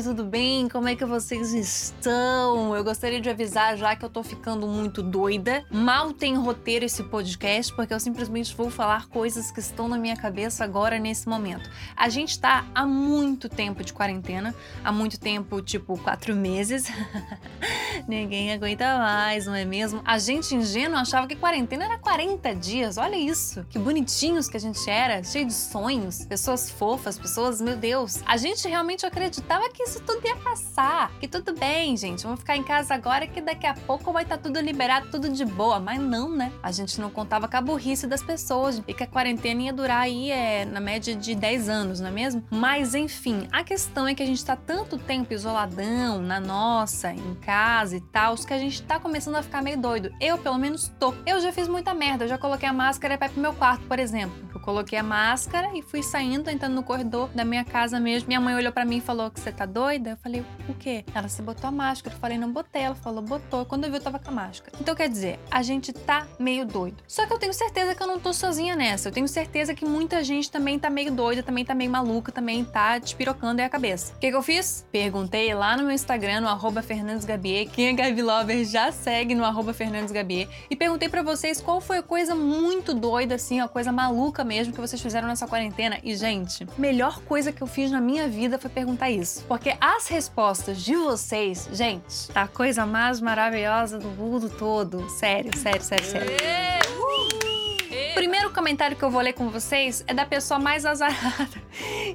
gente, tudo bem? Como é que vocês estão? Eu gostaria de avisar já que eu tô ficando muito doida. Mal tem roteiro esse podcast, porque eu simplesmente vou falar coisas que estão na minha cabeça agora nesse momento. A gente tá há muito tempo de quarentena, há muito tempo, tipo, quatro meses. Ninguém aguenta mais, não é mesmo? A gente ingênuo achava que quarentena era 40 dias. Olha isso. Que bonitinhos que a gente era, cheio de sonhos, pessoas fofas, pessoas, meu Deus. A gente realmente acreditava que isso tudo ia passar. Que tudo bem, gente. Vamos ficar em casa agora que daqui a pouco vai estar tudo liberado, tudo de boa. Mas não, né? A gente não contava com a burrice das pessoas e que a quarentena ia durar aí é, na média de 10 anos, não é mesmo? Mas enfim, a questão é que a gente tá tanto tempo isoladão, na nossa, em casa e tal, que a gente tá começando a ficar meio doido. Eu, pelo menos, tô. Eu já fiz muita merda. Eu já coloquei a máscara pra ir pro meu quarto, por exemplo. Eu coloquei a máscara e fui saindo, entrando no corredor da minha casa mesmo. Minha mãe olhou pra mim e falou que você tá doida? Eu falei, o quê? Ela, você botou a máscara. Eu falei, não botei. Ela falou, botou. Quando eu vi, eu tava com a máscara. Então, quer dizer, a gente tá meio doido. Só que eu tenho certeza que eu não tô sozinha nessa. Eu tenho certeza que muita gente também tá meio doida, também tá meio maluca, também tá despirocando aí a cabeça. O que, que eu fiz? Perguntei lá no meu Instagram, no arroba FernandesGabier. Quem é Gabi Lover já segue no arroba FernandesGabier. E perguntei pra vocês qual foi a coisa muito doida, assim, a coisa maluca mesmo que vocês fizeram nessa quarentena. E, gente, melhor coisa que eu fiz na minha vida foi perguntar isso. Porque as respostas de vocês, gente, tá a coisa mais maravilhosa do mundo todo. Sério, sério, sério, sério. O primeiro comentário que eu vou ler com vocês é da pessoa mais azarada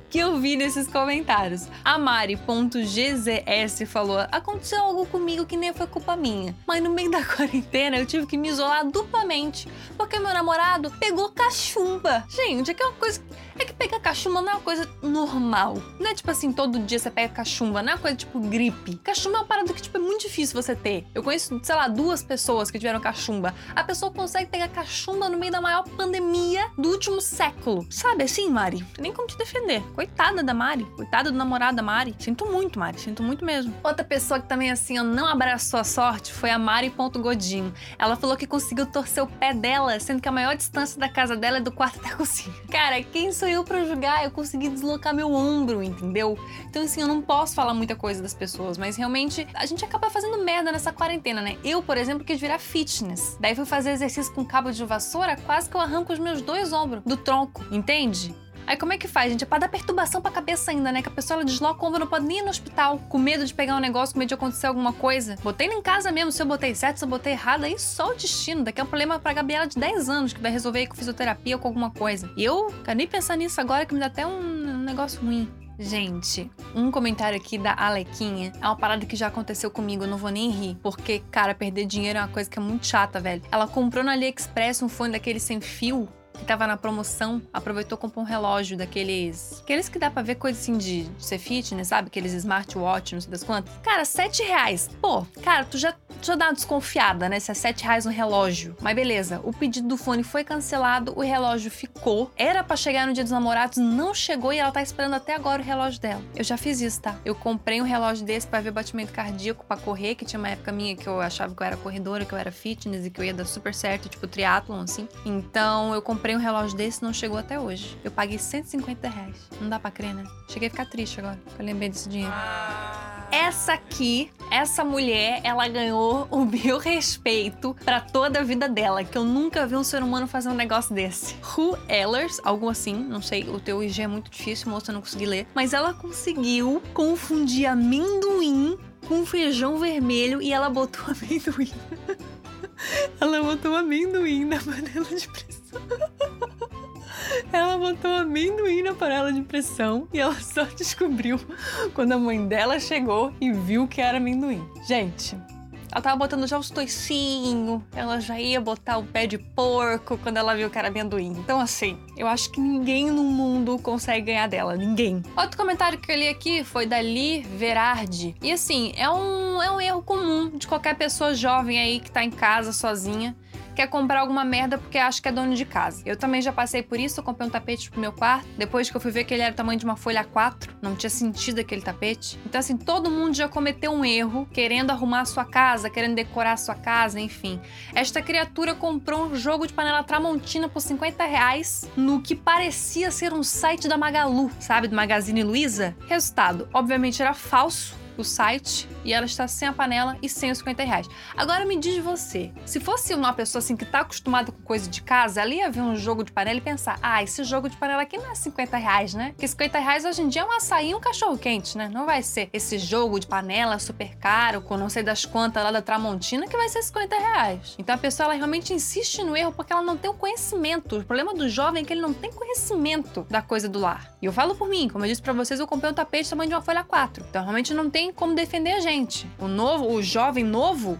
que eu vi nesses comentários. A Mari.gzs falou: Aconteceu algo comigo que nem foi culpa minha, mas no meio da quarentena eu tive que me isolar duplamente porque meu namorado pegou cachumba. Gente, é que é uma coisa. É que pegar cachumba não é uma coisa normal. Não é tipo assim, todo dia você pega cachumba, não é uma coisa tipo gripe. Cachumba é uma parada que tipo, é muito difícil você ter. Eu conheço, sei lá, duas pessoas que tiveram cachumba. A pessoa consegue pegar cachumba no meio da maior pandemia do último século. Sabe assim, Mari? Nem como te defender. Coitada da Mari. Coitada do namorado da Mari. Sinto muito, Mari. Sinto muito mesmo. Outra pessoa que também, assim, não abraçou a sorte foi a Mari.godinho. Ela falou que conseguiu torcer o pé dela, sendo que a maior distância da casa dela é do quarto da cozinha. Cara, quem sou eu pra julgar? Eu consegui deslocar meu ombro, entendeu? Então, assim, eu não posso falar muita coisa das pessoas, mas realmente a gente acaba fazendo merda nessa quarentena, né? Eu, por exemplo, quis virar fitness. Daí fui fazer exercício com cabo de vassoura, quase que eu arranco os meus dois ombros do tronco, entende? Aí como é que faz, gente? É pra dar perturbação pra cabeça ainda, né? Que a pessoa ela desloca o ombro, não pode nem ir no hospital, com medo de pegar um negócio, com medo de acontecer alguma coisa. Botei em casa mesmo, se eu botei certo, se eu botei errado, aí só o destino. Daqui é um problema pra Gabriela de 10 anos, que vai resolver aí com fisioterapia ou com alguma coisa. E eu quero nem pensar nisso agora, que me dá até um, negócio ruim. Gente, um comentário aqui da Alequinha é uma parada que já aconteceu comigo, eu não vou nem rir, porque, cara, perder dinheiro é uma coisa que é muito chata, velho. Ela comprou no AliExpress um fone daquele sem fio que tava na promoção, aproveitou e comprou um relógio daqueles. Aqueles que dá pra ver coisa assim de, ser fitness, sabe? Aqueles smartwatch, não sei das quantas. Cara, 7 reais. Pô, cara, tu já, tu já dá uma desconfiada, né? Se é 7 reais um relógio. Mas beleza, o pedido do fone foi cancelado, o relógio ficou. Era pra chegar no dia dos namorados, não chegou e ela tá esperando até agora o relógio dela. Eu já fiz isso, tá? Eu comprei um relógio desse pra ver batimento cardíaco, pra correr, que tinha uma época minha que eu achava que eu era corredora, que eu era fitness e que eu ia dar super certo, tipo triatlon, assim. Então eu comprei um relógio desse não chegou até hoje. Eu paguei 150 reais. Não dá pra crer, né? Cheguei a ficar triste agora, que eu lembrei desse dinheiro. Essa aqui, essa mulher, ela ganhou o meu respeito pra toda a vida dela, que eu nunca vi um ser humano fazer um negócio desse. Who Ellers, algo assim, não sei, o teu IG é muito difícil, moça, eu não consegui ler, mas ela conseguiu confundir amendoim com feijão vermelho e ela botou amendoim. ela botou amendoim na panela de pressão. Ela botou amendoim na panela de pressão e ela só descobriu quando a mãe dela chegou e viu que era amendoim. Gente, ela tava botando já os toicinhos, ela já ia botar o pé de porco quando ela viu que era amendoim. Então, assim, eu acho que ninguém no mundo consegue ganhar dela, ninguém. Outro comentário que eu li aqui foi da Li Verardi. E assim, é um, é um erro comum de qualquer pessoa jovem aí que tá em casa sozinha quer comprar alguma merda porque acha que é dono de casa. Eu também já passei por isso, eu comprei um tapete pro meu quarto, depois que eu fui ver que ele era do tamanho de uma folha A4, não tinha sentido aquele tapete. Então, assim, todo mundo já cometeu um erro querendo arrumar a sua casa, querendo decorar a sua casa, enfim. Esta criatura comprou um jogo de panela Tramontina por 50 reais no que parecia ser um site da Magalu, sabe? Do Magazine Luiza. Resultado, obviamente era falso o site e ela está sem a panela e sem os 50 reais. Agora me diz você, se fosse uma pessoa assim que tá acostumada com coisa de casa, ela ia ver um jogo de panela e pensar: ah, esse jogo de panela aqui não é 50 reais, né? Porque 50 reais hoje em dia é um açaí e um cachorro quente, né? Não vai ser esse jogo de panela super caro, com não sei das quantas lá da Tramontina, que vai ser 50 reais. Então a pessoa ela realmente insiste no erro porque ela não tem o conhecimento. O problema do jovem é que ele não tem conhecimento da coisa do lar. E eu falo por mim, como eu disse pra vocês, eu comprei um tapete tamanho de uma folha 4. Então realmente não tem como defender a gente. O novo, o jovem novo,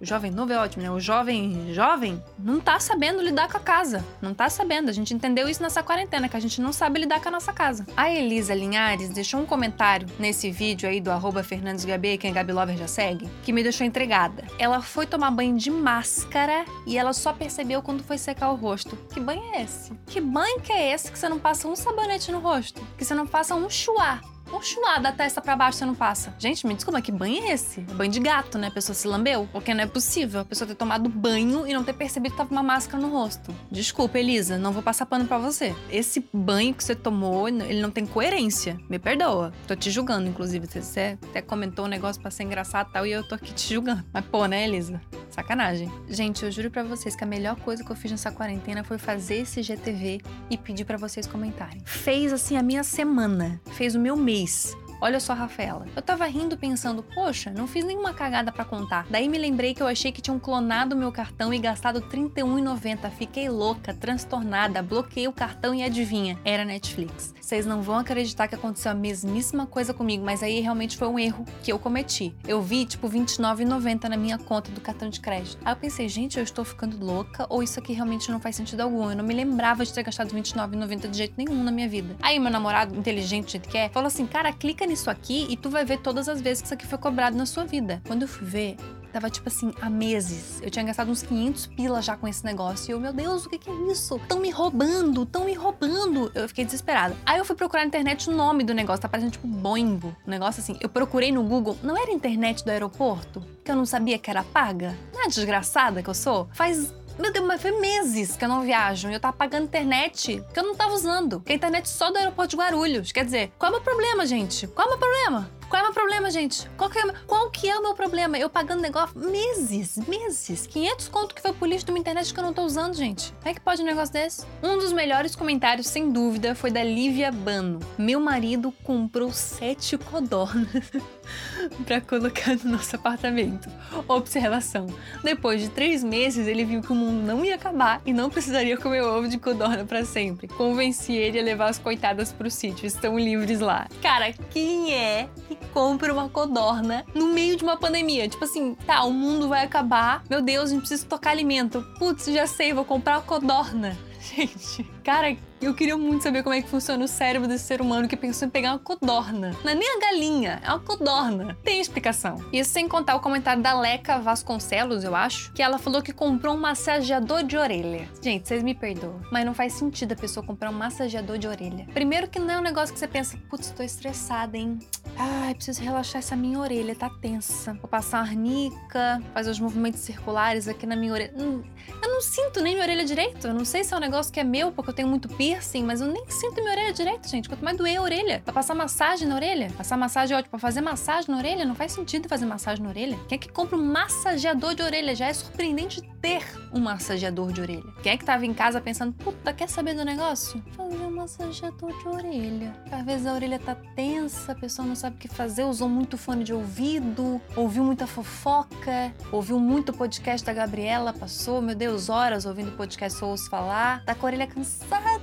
o jovem novo é ótimo, né? O jovem jovem não tá sabendo lidar com a casa. Não tá sabendo. A gente entendeu isso nessa quarentena, que a gente não sabe lidar com a nossa casa. A Elisa Linhares deixou um comentário nesse vídeo aí do arroba Fernandes Gabi, quem a Gabi Lover já segue, que me deixou entregada. Ela foi tomar banho de máscara e ela só percebeu quando foi secar o rosto. Que banho é esse? Que banho que é esse que você não passa um sabonete no rosto? Que você não passa um chuá? Um chuá da testa pra baixo você não passa. Gente, me desculpa, que banho é esse? É banho de gato, né? A pessoa se lambeu? Porque não é possível a pessoa ter tomado banho e não ter percebido que tava uma máscara no rosto. Desculpa, Elisa, não vou passar pano pra você. Esse banho que você tomou, ele não tem coerência. Me perdoa. Tô te julgando, inclusive. Você até comentou um negócio pra ser engraçado e tal, e eu tô aqui te julgando. Mas pô, né, Elisa? Sacanagem. Gente, eu juro pra vocês que a melhor coisa que eu fiz nessa quarentena foi fazer esse GTV e pedir pra vocês comentarem. Fez assim a minha semana, fez o meu mês. Olha só, Rafaela. Eu tava rindo pensando, poxa, não fiz nenhuma cagada pra contar. Daí me lembrei que eu achei que tinham clonado meu cartão e gastado R$ 31,90. Fiquei louca, transtornada, bloqueei o cartão e adivinha, era Netflix. Vocês não vão acreditar que aconteceu a mesmíssima coisa comigo, mas aí realmente foi um erro que eu cometi. Eu vi, tipo, R$ 29,90 na minha conta do cartão de crédito. Aí eu pensei, gente, eu estou ficando louca ou isso aqui realmente não faz sentido algum? Eu não me lembrava de ter gastado R$ 29,90 de jeito nenhum na minha vida. Aí meu namorado, inteligente, do jeito que é, falou assim, cara, clica nisso aqui e tu vai ver todas as vezes que isso aqui foi cobrado na sua vida. Quando eu fui ver, tava tipo assim, há meses. Eu tinha gastado uns 500 pila já com esse negócio. E eu, meu Deus, o que, que é isso? Tão me roubando, tão me roubando. Eu fiquei desesperada. Aí eu fui procurar na internet o nome do negócio, tá parecendo tipo Boingo. Um negócio assim. Eu procurei no Google, não era internet do aeroporto? Que eu não sabia que era paga? Não é desgraçada que eu sou? Faz meu Deus, mas foi meses que eu não viajo. E eu tava pagando internet que eu não tava usando. Que a internet só do aeroporto de Guarulhos. Quer dizer, qual é o meu problema, gente? Qual é o meu problema? Qual é o meu problema, gente? Qual que, é, qual que é o meu problema? Eu pagando negócio meses, meses. 500 conto que foi por lixo de uma internet que eu não tô usando, gente. Como é que pode um negócio desse? Um dos melhores comentários, sem dúvida, foi da Lívia Bano. Meu marido comprou sete codornas pra colocar no nosso apartamento. Observação. Depois de três meses, ele viu que o mundo não ia acabar e não precisaria comer ovo de codorna pra sempre. Convenci ele a levar as coitadas pro sítio. Estão livres lá. Cara, quem é que compra uma codorna no meio de uma pandemia? Tipo assim, tá, o mundo vai acabar. Meu Deus, a gente precisa tocar alimento. Putz, já sei, vou comprar uma codorna. Gente, cara, eu queria muito saber como é que funciona o cérebro desse ser humano que pensou em pegar uma codorna. Não é nem a galinha, é uma codorna. Tem explicação. Isso sem contar o comentário da Leca Vasconcelos, eu acho, que ela falou que comprou um massageador de orelha. Gente, vocês me perdoam, mas não faz sentido a pessoa comprar um massageador de orelha. Primeiro que não é um negócio que você pensa, putz, tô estressada, hein? Ai, preciso relaxar essa minha orelha, tá tensa. Vou passar uma arnica, fazer os movimentos circulares aqui na minha orelha. Hum, eu não sinto nem minha orelha direito. Eu não sei se é um negócio que é meu, porque eu tenho muito piercing, mas eu nem sinto minha orelha direito, gente. Quanto mais doer a orelha. Pra passar massagem na orelha. Passar massagem é ótimo. Pra fazer massagem na orelha, não faz sentido fazer massagem na orelha. Quem é que compra um massageador de orelha? Já é surpreendente ter um massageador de orelha. Quem é que tava em casa pensando, puta, quer saber do negócio? Fazer um massageador de orelha. Às vezes a orelha tá tensa, a pessoa não sabe o que fazer, usou muito fone de ouvido, ouviu muita fofoca, ouviu muito podcast da Gabriela, passou, meu Deus, horas ouvindo podcast Ouço Falar, tá com a orelha cansada,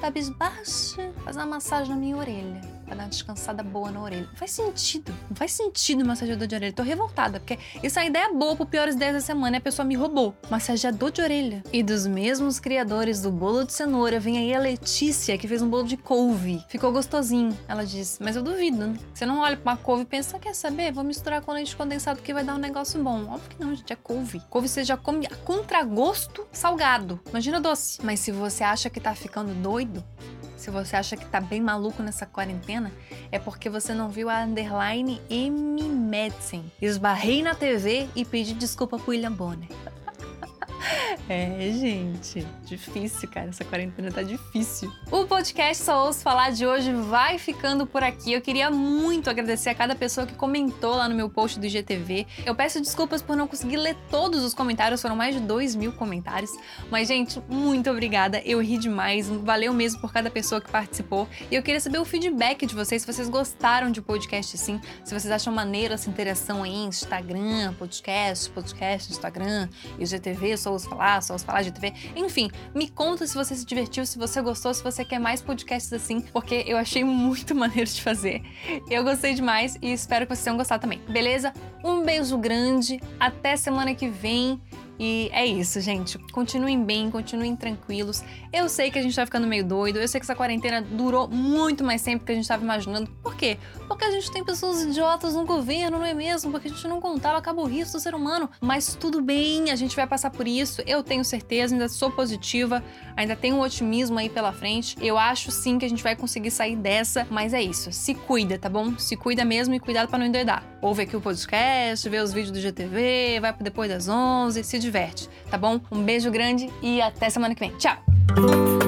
cabisbaixa, faz uma massagem na minha orelha. Pra dar uma descansada boa na orelha. Não faz sentido. Não faz sentido massageador de orelha. Tô revoltada, porque isso é ideia boa pro Piores 10 da semana e a pessoa me roubou. Massageador de orelha. E dos mesmos criadores do bolo de cenoura, vem aí a Letícia, que fez um bolo de couve. Ficou gostosinho. Ela disse, mas eu duvido, né? Você não olha pra uma couve e pensa, quer saber? Vou misturar com leite condensado que vai dar um negócio bom. Óbvio que não, gente, é couve. Couve você já come a contragosto salgado. Imagina doce. Mas se você acha que tá ficando doido, se você acha que tá bem maluco nessa quarentena, é porque você não viu a underline M. Madsen. Esbarrei na TV e pedi desculpa pro William Bonner. É, gente, difícil, cara. Essa quarentena tá difícil. O podcast Só Ouço Falar de hoje vai ficando por aqui. Eu queria muito agradecer a cada pessoa que comentou lá no meu post do IGTV. Eu peço desculpas por não conseguir ler todos os comentários, foram mais de 2 mil comentários. Mas, gente, muito obrigada. Eu ri demais. Valeu mesmo por cada pessoa que participou. E eu queria saber o feedback de vocês, se vocês gostaram de podcast assim, se vocês acham maneiro essa interação aí, Instagram, podcast, podcast, Instagram, IGTV, Só Ouço Falar, Só Ouço Falar de TV. Enfim, me conta se você se divertiu, se você gostou, se você quer mais podcasts assim, porque eu achei muito maneiro de fazer. Eu gostei demais e espero que vocês tenham gostado também. Beleza? Um beijo grande, até semana que vem. E é isso, gente. Continuem bem, continuem tranquilos. Eu sei que a gente tá ficando meio doido, eu sei que essa quarentena durou muito mais tempo que a gente tava imaginando. Por quê? Porque a gente tem pessoas idiotas no governo, não é mesmo? Porque a gente não contava com a burrice do ser humano. Mas tudo bem, a gente vai passar por isso. Eu tenho certeza, ainda sou positiva, ainda tenho um otimismo aí pela frente. Eu acho sim que a gente vai conseguir sair dessa, mas é isso. Se cuida, tá bom? Se cuida mesmo e cuidado pra não endoidar. Ouve aqui o podcast, vê os vídeos do GTV, vai pro depois das 11, se diverte, tá bom? Um beijo grande e até semana que vem. Tchau!